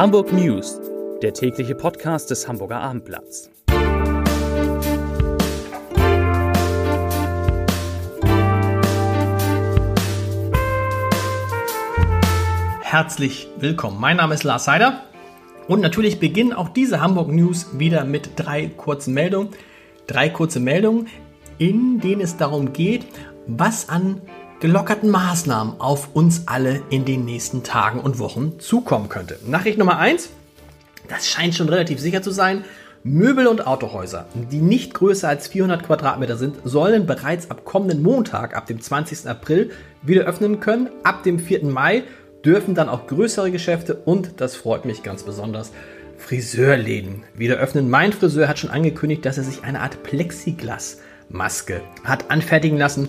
Hamburg News, der tägliche Podcast des Hamburger Abendblatts. Herzlich willkommen. Mein Name ist Lars Seider und natürlich beginnen auch diese Hamburg News wieder mit drei kurzen Meldungen. Drei kurze Meldungen, in denen es darum geht, was an gelockerten Maßnahmen auf uns alle in den nächsten Tagen und Wochen zukommen könnte. Nachricht Nummer eins: das scheint schon relativ sicher zu sein. Möbel- und Autohäuser, die nicht größer als 400 Quadratmeter sind, sollen bereits ab kommenden Montag, ab dem 20. April, wieder öffnen können. Ab dem 4. Mai dürfen dann auch größere Geschäfte und, das freut mich ganz besonders, Friseurläden wieder öffnen. Mein Friseur hat schon angekündigt, dass er sich eine Art Plexiglas-Maske hat anfertigen lassen,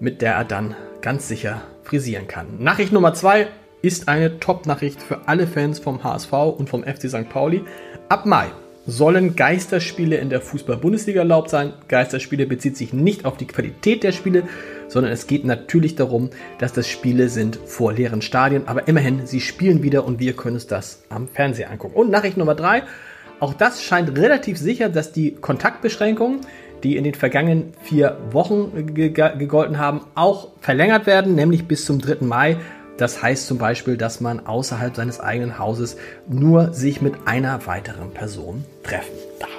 mit der er dann ganz sicher frisieren kann. Nachricht Nummer zwei ist eine Top-Nachricht für alle Fans vom HSV und vom FC St. Pauli. Ab Mai sollen Geisterspiele in der Fußball-Bundesliga erlaubt sein. Geisterspiele bezieht sich nicht auf die Qualität der Spiele, sondern es geht natürlich darum, dass das Spiele sind vor leeren Stadien. Aber immerhin, sie spielen wieder und wir können uns das am Fernseher angucken. Und Nachricht Nummer drei. Auch das scheint relativ sicher, dass die Kontaktbeschränkungen die in den vergangenen vier Wochen gegolten haben, auch verlängert werden, nämlich bis zum 3. Mai. Das heißt zum Beispiel, dass man außerhalb seines eigenen Hauses nur sich mit einer weiteren Person treffen darf.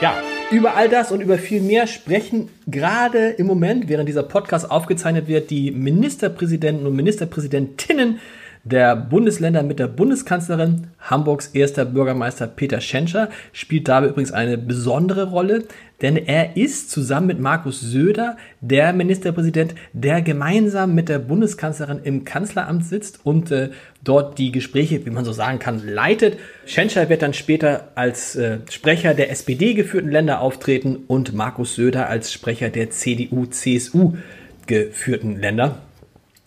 Ja, über all das und über viel mehr sprechen gerade im Moment, während dieser Podcast aufgezeichnet wird, die Ministerpräsidenten und Ministerpräsidentinnen der Bundesländer mit der Bundeskanzlerin. Hamburgs erster Bürgermeister Peter Schenscher spielt dabei übrigens eine besondere Rolle, denn er ist zusammen mit Markus Söder der Ministerpräsident, der gemeinsam mit der Bundeskanzlerin im Kanzleramt sitzt und äh, dort die Gespräche, wie man so sagen kann, leitet. Schenscher wird dann später als äh, Sprecher der SPD geführten Länder auftreten und Markus Söder als Sprecher der CDU-CSU geführten Länder.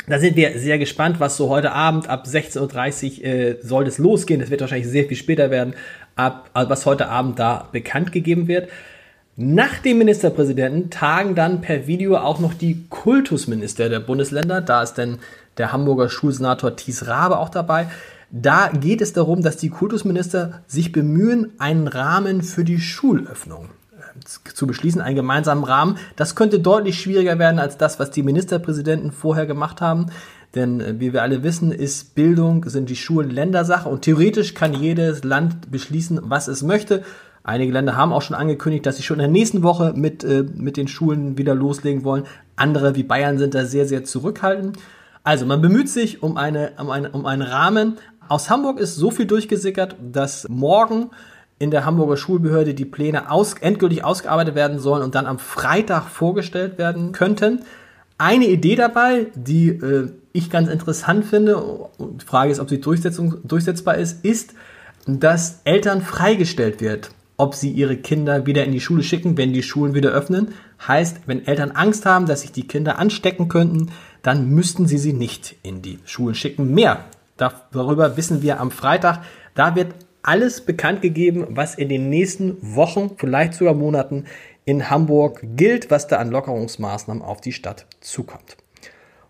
Da sind wir sehr gespannt, was so heute Abend ab 16.30 Uhr äh, soll es losgehen. Das wird wahrscheinlich sehr viel später werden, ab, äh, was heute Abend da bekannt gegeben wird. Nach dem Ministerpräsidenten tagen dann per Video auch noch die Kultusminister der Bundesländer. Da ist denn der Hamburger Schulsenator Thies Rabe auch dabei. Da geht es darum, dass die Kultusminister sich bemühen, einen Rahmen für die Schulöffnung zu beschließen, einen gemeinsamen Rahmen. Das könnte deutlich schwieriger werden als das, was die Ministerpräsidenten vorher gemacht haben. Denn äh, wie wir alle wissen, ist Bildung, sind die Schulen Ländersache und theoretisch kann jedes Land beschließen, was es möchte. Einige Länder haben auch schon angekündigt, dass sie schon in der nächsten Woche mit, äh, mit den Schulen wieder loslegen wollen. Andere wie Bayern sind da sehr, sehr zurückhaltend. Also man bemüht sich um, eine, um, eine, um einen Rahmen. Aus Hamburg ist so viel durchgesickert, dass morgen in der Hamburger Schulbehörde die Pläne aus, endgültig ausgearbeitet werden sollen und dann am Freitag vorgestellt werden könnten. Eine Idee dabei, die äh, ich ganz interessant finde, und die Frage ist, ob sie durchsetzbar ist, ist, dass Eltern freigestellt wird, ob sie ihre Kinder wieder in die Schule schicken, wenn die Schulen wieder öffnen. Heißt, wenn Eltern Angst haben, dass sich die Kinder anstecken könnten, dann müssten sie sie nicht in die Schulen schicken. Mehr darüber wissen wir am Freitag. Da wird alles bekannt gegeben, was in den nächsten Wochen, vielleicht sogar Monaten in Hamburg gilt, was da an Lockerungsmaßnahmen auf die Stadt zukommt.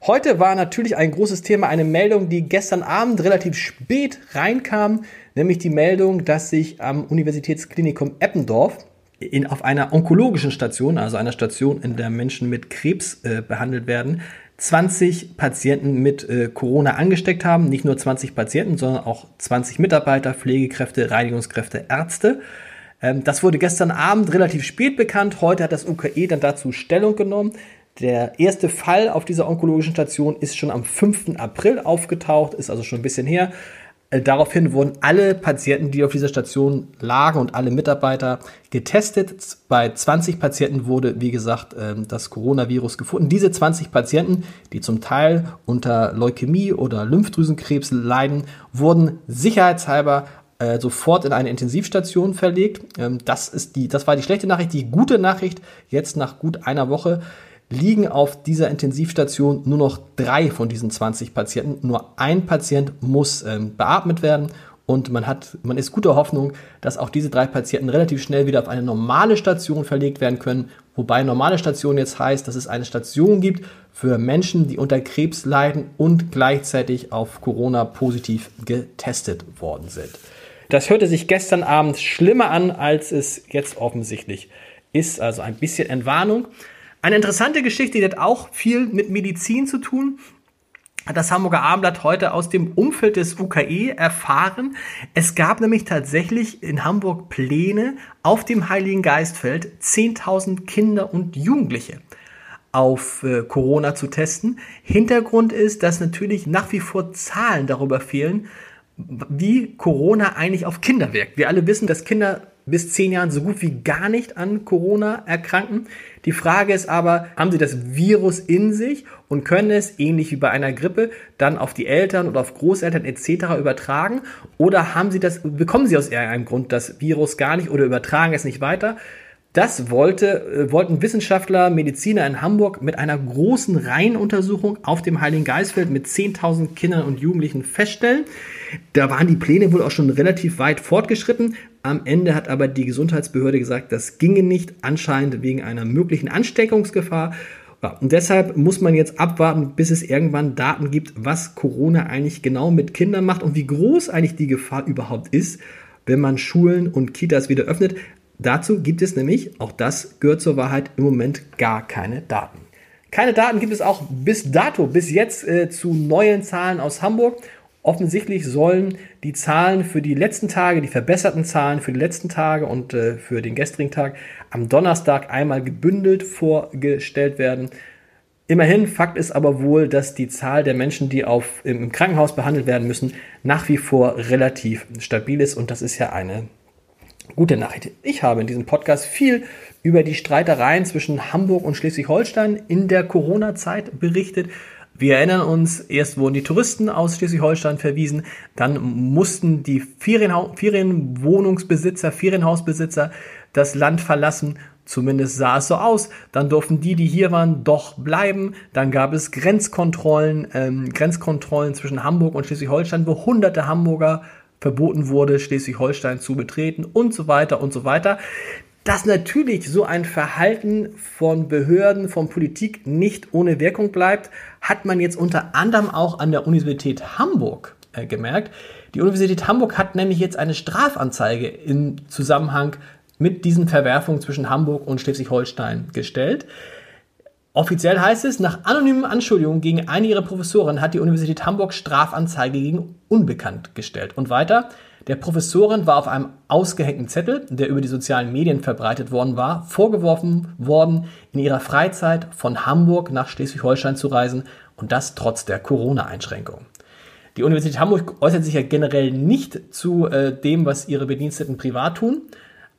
Heute war natürlich ein großes Thema eine Meldung, die gestern Abend relativ spät reinkam, nämlich die Meldung, dass sich am Universitätsklinikum Eppendorf in, auf einer onkologischen Station, also einer Station, in der Menschen mit Krebs äh, behandelt werden, 20 Patienten mit äh, Corona angesteckt haben. Nicht nur 20 Patienten, sondern auch 20 Mitarbeiter, Pflegekräfte, Reinigungskräfte, Ärzte. Ähm, das wurde gestern Abend relativ spät bekannt. Heute hat das UKE dann dazu Stellung genommen. Der erste Fall auf dieser onkologischen Station ist schon am 5. April aufgetaucht, ist also schon ein bisschen her. Äh, daraufhin wurden alle Patienten, die auf dieser Station lagen und alle Mitarbeiter getestet. Bei 20 Patienten wurde, wie gesagt, ähm, das Coronavirus gefunden. Diese 20 Patienten, die zum Teil unter Leukämie oder Lymphdrüsenkrebs leiden, wurden sicherheitshalber äh, sofort in eine Intensivstation verlegt. Ähm, das, ist die, das war die schlechte Nachricht. Die gute Nachricht, jetzt nach gut einer Woche liegen auf dieser Intensivstation nur noch drei von diesen 20 Patienten. Nur ein Patient muss ähm, beatmet werden und man hat, man ist guter Hoffnung, dass auch diese drei Patienten relativ schnell wieder auf eine normale Station verlegt werden können, wobei normale Station jetzt heißt, dass es eine Station gibt für Menschen, die unter Krebs leiden und gleichzeitig auf Corona positiv getestet worden sind. Das hörte sich gestern Abend schlimmer an, als es jetzt offensichtlich ist. Also ein bisschen Entwarnung. Eine interessante Geschichte, die hat auch viel mit Medizin zu tun hat das Hamburger Abendblatt heute aus dem Umfeld des UKE erfahren. Es gab nämlich tatsächlich in Hamburg Pläne, auf dem Heiligen Geistfeld 10.000 Kinder und Jugendliche auf äh, Corona zu testen. Hintergrund ist, dass natürlich nach wie vor Zahlen darüber fehlen, wie Corona eigentlich auf Kinder wirkt. Wir alle wissen, dass Kinder bis zehn Jahren so gut wie gar nicht an Corona erkranken. Die Frage ist aber, haben sie das Virus in sich und können es, ähnlich wie bei einer Grippe, dann auf die Eltern oder auf Großeltern etc. übertragen? Oder haben sie das, bekommen sie aus irgendeinem Grund das Virus gar nicht oder übertragen es nicht weiter? Das wollte, äh, wollten Wissenschaftler, Mediziner in Hamburg mit einer großen Reihenuntersuchung auf dem Heiligen Geistfeld mit 10.000 Kindern und Jugendlichen feststellen. Da waren die Pläne wohl auch schon relativ weit fortgeschritten. Am Ende hat aber die Gesundheitsbehörde gesagt, das ginge nicht, anscheinend wegen einer möglichen Ansteckungsgefahr. und deshalb muss man jetzt abwarten, bis es irgendwann Daten gibt, was Corona eigentlich genau mit Kindern macht und wie groß eigentlich die Gefahr überhaupt ist, wenn man Schulen und Kitas wieder öffnet. Dazu gibt es nämlich, auch das gehört zur Wahrheit, im Moment gar keine Daten. Keine Daten gibt es auch bis dato, bis jetzt äh, zu neuen Zahlen aus Hamburg. Offensichtlich sollen die Zahlen für die letzten Tage, die verbesserten Zahlen für die letzten Tage und äh, für den gestrigen Tag am Donnerstag einmal gebündelt vorgestellt werden. Immerhin, Fakt ist aber wohl, dass die Zahl der Menschen, die auf, im Krankenhaus behandelt werden müssen, nach wie vor relativ stabil ist und das ist ja eine Gute Nachricht. Ich habe in diesem Podcast viel über die Streitereien zwischen Hamburg und Schleswig-Holstein in der Corona-Zeit berichtet. Wir erinnern uns, erst wurden die Touristen aus Schleswig-Holstein verwiesen, dann mussten die Ferienha Ferienwohnungsbesitzer, Ferienhausbesitzer das Land verlassen. Zumindest sah es so aus. Dann durften die, die hier waren, doch bleiben. Dann gab es Grenzkontrollen, ähm, Grenzkontrollen zwischen Hamburg und Schleswig-Holstein, wo hunderte Hamburger verboten wurde, Schleswig-Holstein zu betreten und so weiter und so weiter. Dass natürlich so ein Verhalten von Behörden, von Politik nicht ohne Wirkung bleibt, hat man jetzt unter anderem auch an der Universität Hamburg äh, gemerkt. Die Universität Hamburg hat nämlich jetzt eine Strafanzeige im Zusammenhang mit diesen Verwerfungen zwischen Hamburg und Schleswig-Holstein gestellt. Offiziell heißt es, nach anonymen Anschuldigungen gegen eine ihrer Professoren hat die Universität Hamburg Strafanzeige gegen Unbekannt gestellt. Und weiter, der Professorin war auf einem ausgehängten Zettel, der über die sozialen Medien verbreitet worden war, vorgeworfen worden, in ihrer Freizeit von Hamburg nach Schleswig-Holstein zu reisen und das trotz der Corona-Einschränkung. Die Universität Hamburg äußert sich ja generell nicht zu äh, dem, was ihre Bediensteten privat tun.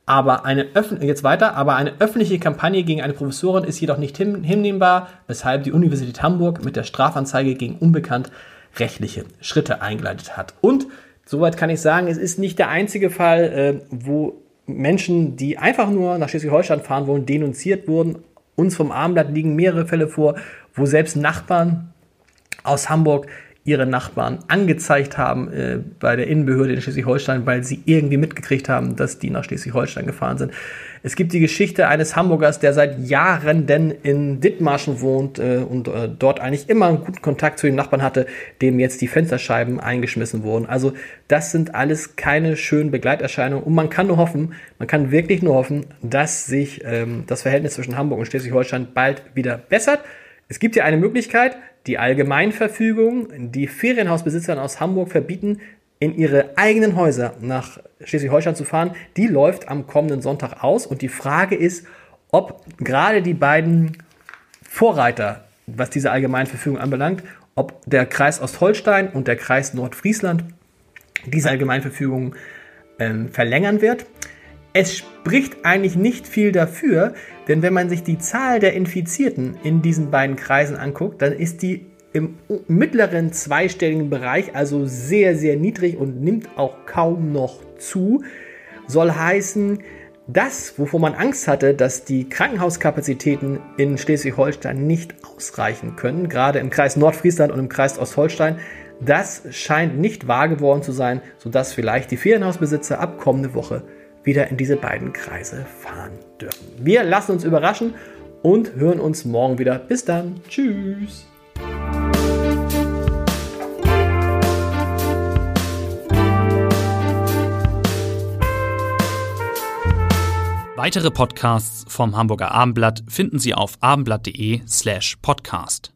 Aber eine jetzt weiter, aber eine öffentliche Kampagne gegen eine Professorin ist jedoch nicht hinnehmbar, weshalb die Universität Hamburg mit der Strafanzeige gegen Unbekannt rechtliche Schritte eingeleitet hat. Und soweit kann ich sagen, es ist nicht der einzige Fall, äh, wo Menschen, die einfach nur nach Schleswig-Holstein fahren wollen, denunziert wurden. Uns vom Abendblatt liegen mehrere Fälle vor, wo selbst Nachbarn aus Hamburg ihre Nachbarn angezeigt haben äh, bei der Innenbehörde in Schleswig-Holstein, weil sie irgendwie mitgekriegt haben, dass die nach Schleswig-Holstein gefahren sind. Es gibt die Geschichte eines Hamburgers, der seit Jahren denn in Dithmarschen wohnt äh, und äh, dort eigentlich immer einen guten Kontakt zu den Nachbarn hatte, dem jetzt die Fensterscheiben eingeschmissen wurden. Also das sind alles keine schönen Begleiterscheinungen und man kann nur hoffen, man kann wirklich nur hoffen, dass sich ähm, das Verhältnis zwischen Hamburg und Schleswig-Holstein bald wieder bessert. Es gibt ja eine Möglichkeit, die Allgemeinverfügung, die Ferienhausbesitzern aus Hamburg verbieten, in ihre eigenen Häuser nach Schleswig-Holstein zu fahren, die läuft am kommenden Sonntag aus. Und die Frage ist, ob gerade die beiden Vorreiter, was diese Allgemeinverfügung anbelangt, ob der Kreis Ostholstein und der Kreis Nordfriesland diese Allgemeinverfügung äh, verlängern wird. Es spricht eigentlich nicht viel dafür, denn wenn man sich die Zahl der Infizierten in diesen beiden Kreisen anguckt, dann ist die im mittleren zweistelligen Bereich, also sehr, sehr niedrig und nimmt auch kaum noch zu. Soll heißen, das, wovor man Angst hatte, dass die Krankenhauskapazitäten in Schleswig-Holstein nicht ausreichen können, gerade im Kreis Nordfriesland und im Kreis Ostholstein, das scheint nicht wahr geworden zu sein, sodass vielleicht die Ferienhausbesitzer ab kommende Woche wieder in diese beiden Kreise fahren dürfen. Wir lassen uns überraschen und hören uns morgen wieder. Bis dann. Tschüss. Weitere Podcasts vom Hamburger Abendblatt finden Sie auf abendblatt.de slash podcast.